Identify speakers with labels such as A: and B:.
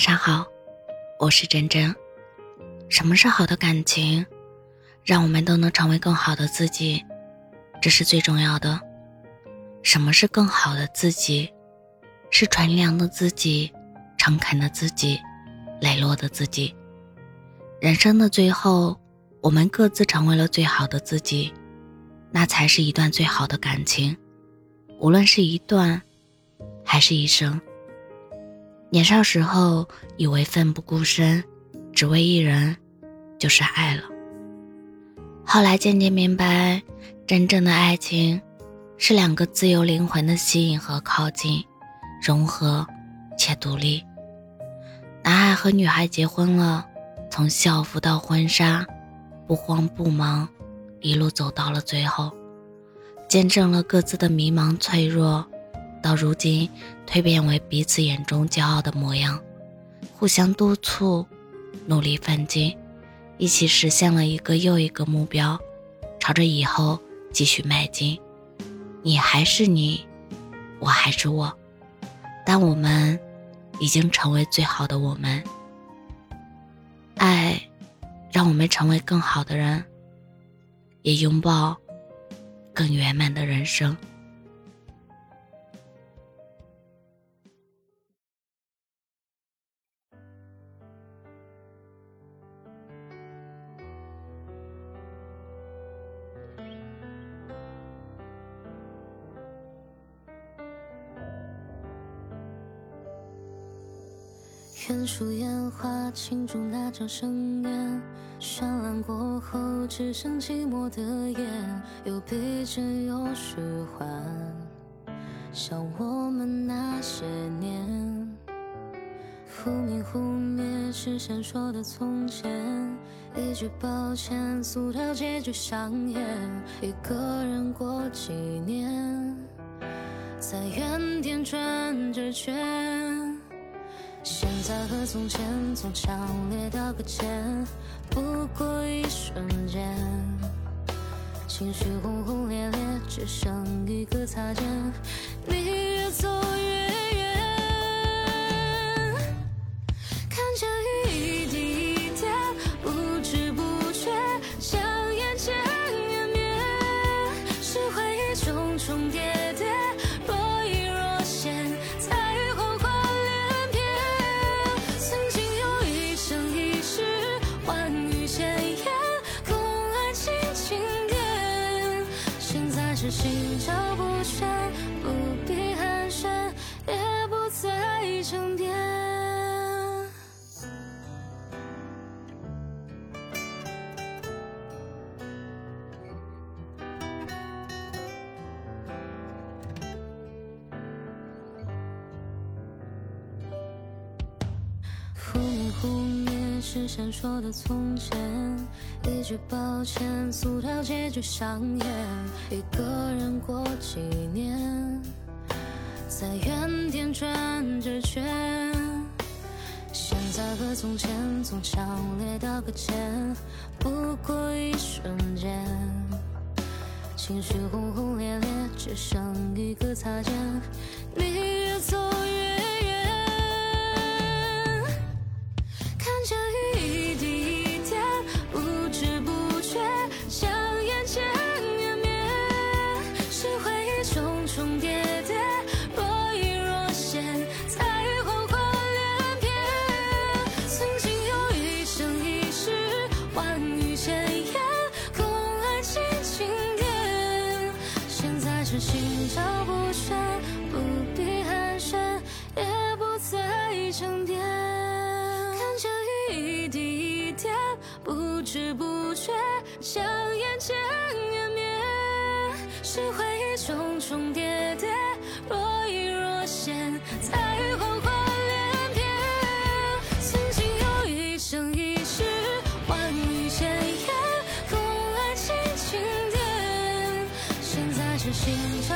A: 晚上好，我是真真。什么是好的感情？让我们都能成为更好的自己，这是最重要的。什么是更好的自己？是纯良的自己，诚恳的自己，磊落的自己。人生的最后，我们各自成为了最好的自己，那才是一段最好的感情。无论是一段，还是一生。年少时候以为奋不顾身，只为一人，就是爱了。后来渐渐明白，真正的爱情，是两个自由灵魂的吸引和靠近，融合且独立。男孩和女孩结婚了。从校服到婚纱，不慌不忙，一路走到了最后，见证了各自的迷茫脆弱，到如今蜕变为彼此眼中骄傲的模样，互相督促，努力奋进，一起实现了一个又一个目标，朝着以后继续迈进。你还是你，我还是我，但我们已经成为最好的我们。爱，让我们成为更好的人，也拥抱更圆满的人生。
B: 远处烟花庆祝那场盛宴，绚烂过后只剩寂寞的烟，有逼真有虚幻，像我们那些年，忽明忽灭是闪烁的从前，一句抱歉，塑造结局上演，一个人过几年，在原点转着圈。和从前从强烈到搁浅，不过一瞬间，情绪轰轰烈烈，只剩一个擦肩，你越走越远，看着一滴一点，不知不觉将眼前湮灭，是回忆重重叠叠。是心照不宣，不必寒暄，也不再争辩。忽明忽灭是闪烁的从前。一句抱歉，塑料结局上演。一个人过几年，在原点转着圈。现在和从前，从强烈到搁浅，不过一瞬间。情绪轰轰烈烈，只剩一个擦肩。你重叠叠，若隐若现，才幻化连篇。曾经有一生一世，万语千言，共爱情经点。现在是心照不宣，不必寒暄，也不再争辩。看着雨一滴一点，不知不觉，将眼前湮灭。是。重重叠叠，若隐若现，在幻幻连篇。曾经有一生一世，万语千言，共爱轻轻点。现在是心照